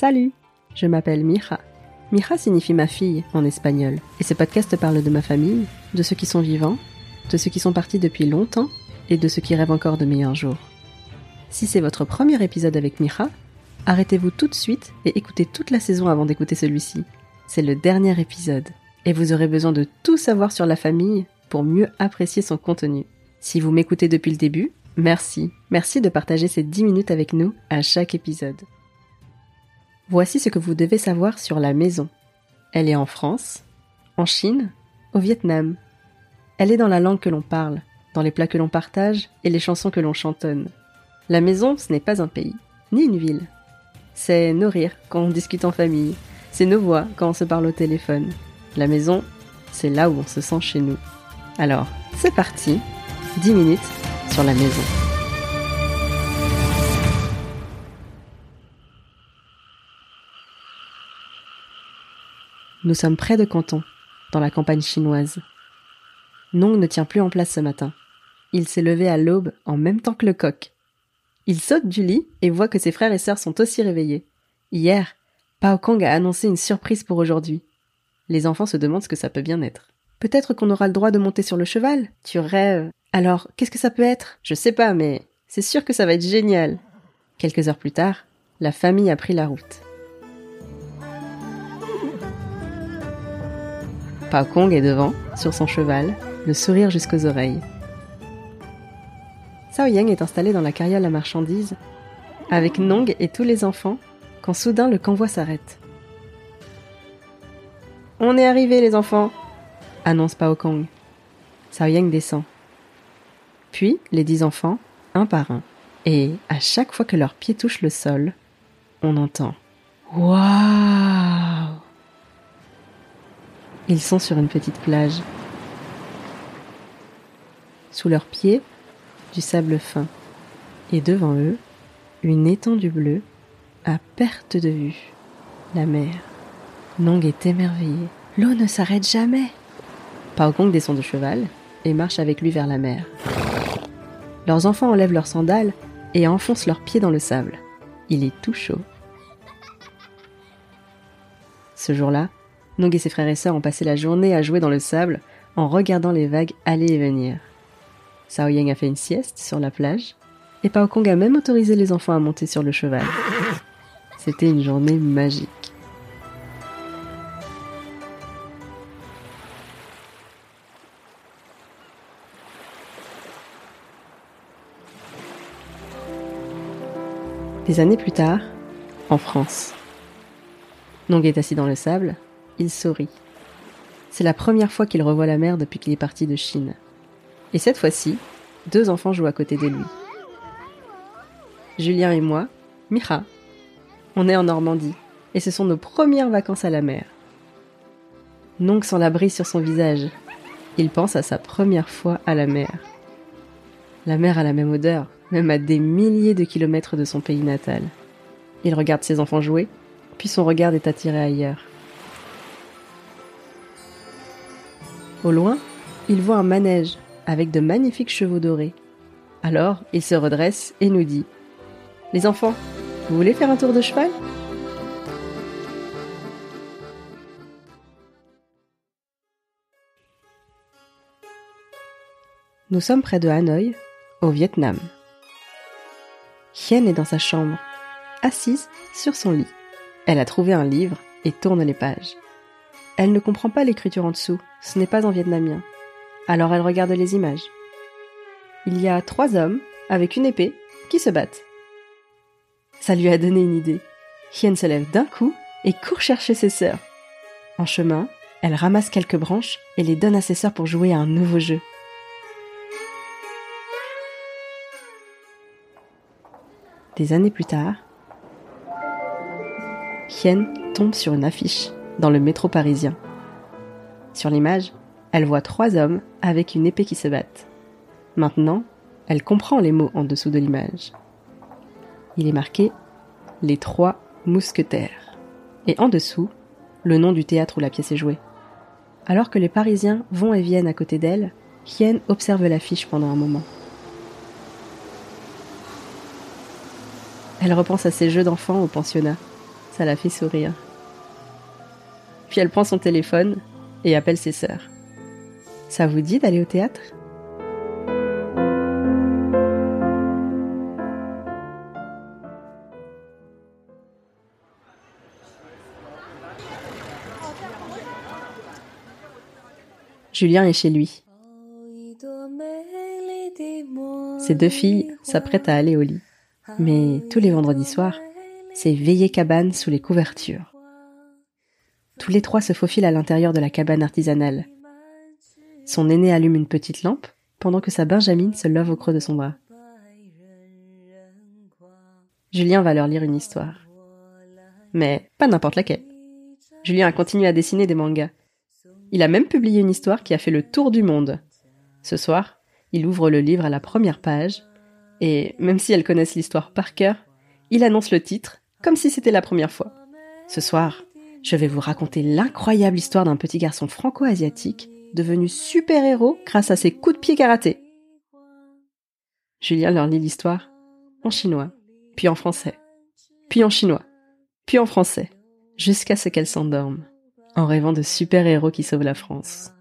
Salut, je m'appelle Mija. Mija signifie ma fille en espagnol, et ce podcast parle de ma famille, de ceux qui sont vivants, de ceux qui sont partis depuis longtemps et de ceux qui rêvent encore de meilleurs jours. Si c'est votre premier épisode avec Mija, arrêtez-vous tout de suite et écoutez toute la saison avant d'écouter celui-ci. C'est le dernier épisode, et vous aurez besoin de tout savoir sur la famille pour mieux apprécier son contenu. Si vous m'écoutez depuis le début, merci. Merci de partager ces 10 minutes avec nous à chaque épisode. Voici ce que vous devez savoir sur la maison. Elle est en France, en Chine, au Vietnam. Elle est dans la langue que l'on parle, dans les plats que l'on partage et les chansons que l'on chantonne. La maison, ce n'est pas un pays, ni une ville. C'est nos rires quand on discute en famille, c'est nos voix quand on se parle au téléphone. La maison, c'est là où on se sent chez nous. Alors, c'est parti, 10 minutes sur la maison. Nous sommes près de Canton, dans la campagne chinoise. Nong ne tient plus en place ce matin. Il s'est levé à l'aube en même temps que le coq. Il saute du lit et voit que ses frères et sœurs sont aussi réveillés. Hier, Pao Kong a annoncé une surprise pour aujourd'hui. Les enfants se demandent ce que ça peut bien être. Peut-être qu'on aura le droit de monter sur le cheval Tu rêves. Alors, qu'est-ce que ça peut être? Je sais pas, mais c'est sûr que ça va être génial. Quelques heures plus tard, la famille a pris la route. Pao Kong est devant, sur son cheval, le sourire jusqu'aux oreilles. Sao Yang est installé dans la carriole à marchandises, avec Nong et tous les enfants, quand soudain le convoi s'arrête. On est arrivé, les enfants annonce Pao Kong. Sao Yang descend. Puis, les dix enfants, un par un. Et à chaque fois que leurs pieds touchent le sol, on entend Waouh ils sont sur une petite plage. Sous leurs pieds, du sable fin. Et devant eux, une étendue bleue à perte de vue. La mer. Nong est émerveillé. L'eau ne s'arrête jamais. Pao Kong descend de cheval et marche avec lui vers la mer. Leurs enfants enlèvent leurs sandales et enfoncent leurs pieds dans le sable. Il est tout chaud. Ce jour-là, Nong et ses frères et sœurs ont passé la journée à jouer dans le sable en regardant les vagues aller et venir. Sao Yang a fait une sieste sur la plage et Pao Kong a même autorisé les enfants à monter sur le cheval. C'était une journée magique. Des années plus tard, en France. Nong est assis dans le sable il sourit. C'est la première fois qu'il revoit la mère depuis qu'il est parti de Chine. Et cette fois-ci, deux enfants jouent à côté de lui. Julien et moi, Mira. On est en Normandie, et ce sont nos premières vacances à la mer. Nong sent la brise sur son visage. Il pense à sa première fois à la mer. La mer a la même odeur, même à des milliers de kilomètres de son pays natal. Il regarde ses enfants jouer, puis son regard est attiré ailleurs. Au loin, il voit un manège avec de magnifiques chevaux dorés. Alors, il se redresse et nous dit Les enfants, vous voulez faire un tour de cheval? Nous sommes près de Hanoï, au Vietnam. Hien est dans sa chambre, assise sur son lit. Elle a trouvé un livre et tourne les pages. Elle ne comprend pas l'écriture en dessous, ce n'est pas en vietnamien. Alors elle regarde les images. Il y a trois hommes, avec une épée, qui se battent. Ça lui a donné une idée. Hien se lève d'un coup et court chercher ses sœurs. En chemin, elle ramasse quelques branches et les donne à ses sœurs pour jouer à un nouveau jeu. Des années plus tard, Hien tombe sur une affiche dans le métro parisien. Sur l'image, elle voit trois hommes avec une épée qui se battent. Maintenant, elle comprend les mots en dessous de l'image. Il est marqué Les trois mousquetaires. Et en dessous, le nom du théâtre où la pièce est jouée. Alors que les Parisiens vont et viennent à côté d'elle, Hien observe l'affiche pendant un moment. Elle repense à ses jeux d'enfant au pensionnat. Ça la fait sourire. Puis elle prend son téléphone et appelle ses sœurs. Ça vous dit d'aller au théâtre? Julien est chez lui. Ses deux filles s'apprêtent à aller au lit. Mais tous les vendredis soirs, c'est veillée cabane sous les couvertures. Tous les trois se faufilent à l'intérieur de la cabane artisanale. Son aîné allume une petite lampe pendant que sa Benjamine se love au creux de son bras. Julien va leur lire une histoire. Mais pas n'importe laquelle. Julien a continué à dessiner des mangas. Il a même publié une histoire qui a fait le tour du monde. Ce soir, il ouvre le livre à la première page, et même si elles connaissent l'histoire par cœur, il annonce le titre, comme si c'était la première fois. Ce soir, je vais vous raconter l'incroyable histoire d'un petit garçon franco-asiatique devenu super-héros grâce à ses coups de pied karaté. Julien leur lit l'histoire en chinois, puis en français, puis en chinois, puis en français, jusqu'à ce qu'elle s'endorme en rêvant de super-héros qui sauvent la France.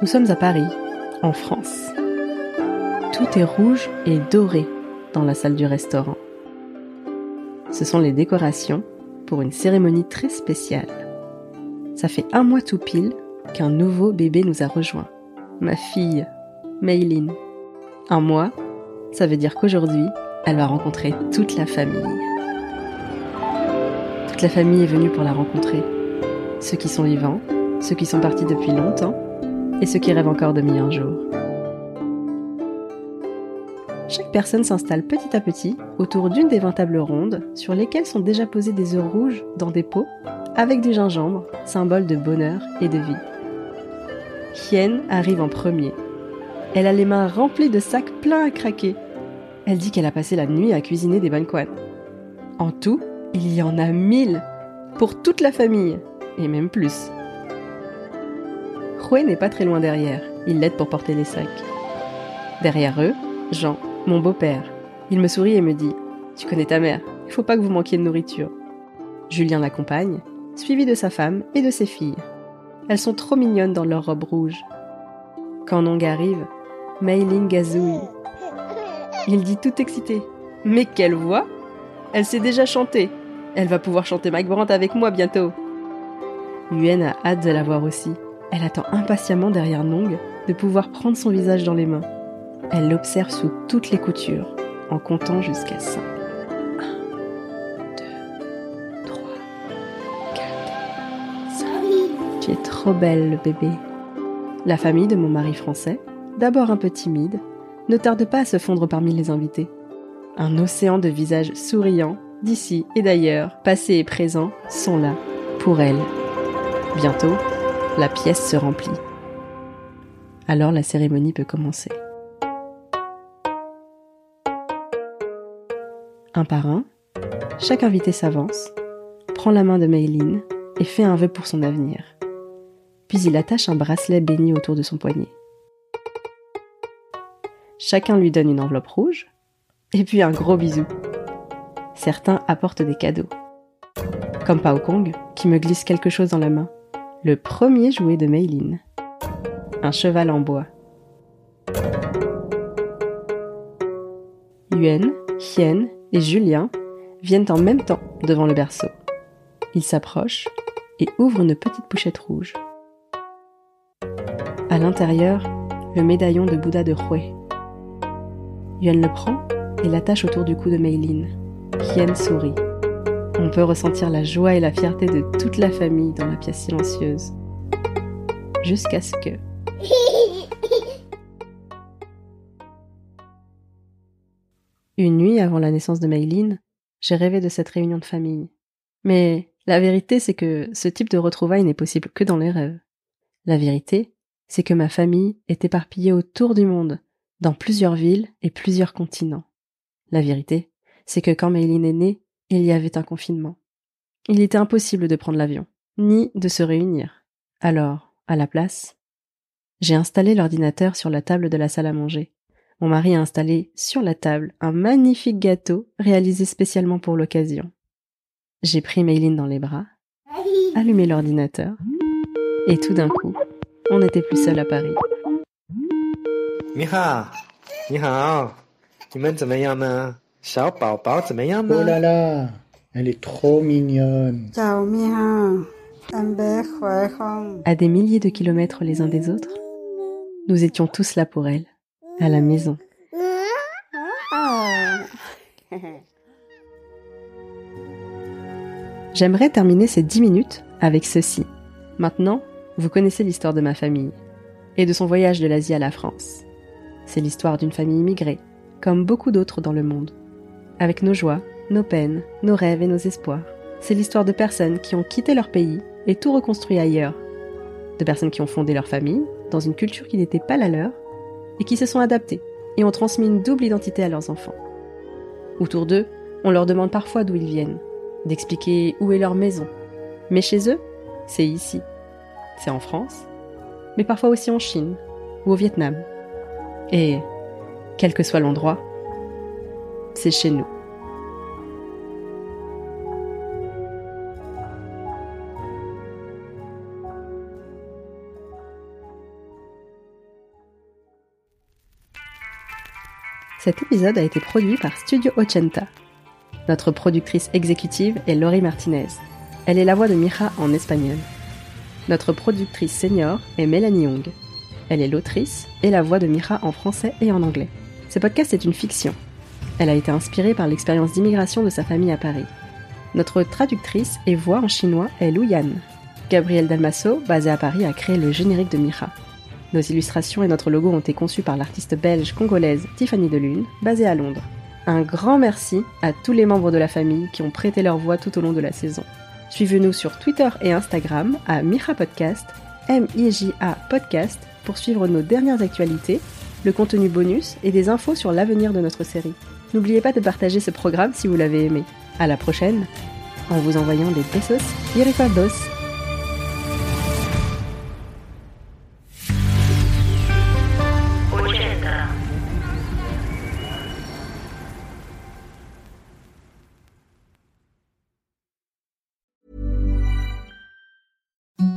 Nous sommes à Paris, en France. Tout est rouge et doré dans la salle du restaurant. Ce sont les décorations pour une cérémonie très spéciale. Ça fait un mois tout pile qu'un nouveau bébé nous a rejoint. Ma fille, Maylin. Un mois, ça veut dire qu'aujourd'hui, elle va rencontrer toute la famille. Toute la famille est venue pour la rencontrer. Ceux qui sont vivants, ceux qui sont partis depuis longtemps, et ceux qui rêvent encore de meilleurs jours. Chaque personne s'installe petit à petit autour d'une des vingt tables rondes sur lesquelles sont déjà posés des œufs rouges dans des pots avec du gingembre, symbole de bonheur et de vie. Hien arrive en premier. Elle a les mains remplies de sacs pleins à craquer. Elle dit qu'elle a passé la nuit à cuisiner des banquans. En tout, il y en a mille pour toute la famille, et même plus. Rouet n'est pas très loin derrière, il l'aide pour porter les sacs. Derrière eux, Jean, mon beau-père. Il me sourit et me dit Tu connais ta mère, il faut pas que vous manquiez de nourriture. Julien l'accompagne, suivi de sa femme et de ses filles. Elles sont trop mignonnes dans leur robe rouge. Quand Nong arrive, Meiling gazouille. Il dit tout excité Mais quelle voix Elle sait déjà chanter Elle va pouvoir chanter Mike avec moi bientôt Yuen a hâte de la voir aussi. Elle attend impatiemment derrière Nong de pouvoir prendre son visage dans les mains. Elle l'observe sous toutes les coutures, en comptant jusqu'à 5. Tu es trop belle, le bébé. La famille de mon mari français, d'abord un peu timide, ne tarde pas à se fondre parmi les invités. Un océan de visages souriants, d'ici et d'ailleurs, passés et présents, sont là, pour elle. Bientôt, la pièce se remplit. Alors la cérémonie peut commencer. Un par un, chaque invité s'avance, prend la main de Mayline et fait un vœu pour son avenir puis il attache un bracelet béni autour de son poignet. Chacun lui donne une enveloppe rouge, et puis un gros bisou. Certains apportent des cadeaux. Comme Pao Kong, qui me glisse quelque chose dans la main. Le premier jouet de Meilin. Un cheval en bois. Yuen, Hien et Julien viennent en même temps devant le berceau. Ils s'approchent et ouvrent une petite pochette rouge. À l'intérieur, le médaillon de Bouddha de Roué. Yuan le prend et l'attache autour du cou de Meilin. Hien sourit. On peut ressentir la joie et la fierté de toute la famille dans la pièce silencieuse. Jusqu'à ce que... Une nuit avant la naissance de Mayline, j'ai rêvé de cette réunion de famille. Mais la vérité, c'est que ce type de retrouvailles n'est possible que dans les rêves. La vérité, c'est que ma famille est éparpillée autour du monde, dans plusieurs villes et plusieurs continents. La vérité, c'est que quand Mayline est née, il y avait un confinement. Il était impossible de prendre l'avion, ni de se réunir. Alors, à la place, j'ai installé l'ordinateur sur la table de la salle à manger. Mon mari a installé sur la table un magnifique gâteau réalisé spécialement pour l'occasion. J'ai pris Mayline dans les bras, allumé l'ordinateur, et tout d'un coup, on n'était plus seul à Paris. Oh là là, elle est trop mignonne. À des milliers de kilomètres les uns des autres, nous étions tous là pour elle, à la maison. J'aimerais terminer ces dix minutes avec ceci. Maintenant, vous connaissez l'histoire de ma famille et de son voyage de l'Asie à la France. C'est l'histoire d'une famille immigrée, comme beaucoup d'autres dans le monde. Avec nos joies, nos peines, nos rêves et nos espoirs. C'est l'histoire de personnes qui ont quitté leur pays et tout reconstruit ailleurs. De personnes qui ont fondé leur famille dans une culture qui n'était pas la leur et qui se sont adaptées et ont transmis une double identité à leurs enfants. Autour d'eux, on leur demande parfois d'où ils viennent, d'expliquer où est leur maison. Mais chez eux, c'est ici. C'est en France, mais parfois aussi en Chine ou au Vietnam. Et, quel que soit l'endroit, c'est chez nous. Cet épisode a été produit par Studio Ochenta. Notre productrice exécutive est Laurie Martinez. Elle est la voix de Mira en espagnol. Notre productrice senior est Mélanie Young. Elle est l'autrice et la voix de Mira en français et en anglais. Ce podcast est une fiction. Elle a été inspirée par l'expérience d'immigration de sa famille à Paris. Notre traductrice et voix en chinois est Lu Yan. Gabriel Dalmasso, basé à Paris, a créé le générique de Mira. Nos illustrations et notre logo ont été conçus par l'artiste belge congolaise Tiffany Delune, basée à Londres. Un grand merci à tous les membres de la famille qui ont prêté leur voix tout au long de la saison. Suivez-nous sur Twitter et Instagram à Mira Podcast, M-I-J-A Podcast, pour suivre nos dernières actualités, le contenu bonus et des infos sur l'avenir de notre série. N'oubliez pas de partager ce programme si vous l'avez aimé. À la prochaine, en vous envoyant des besos y.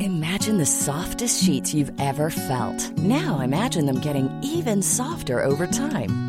Imagine the softest sheets you've ever felt. Now imagine them getting even softer over time.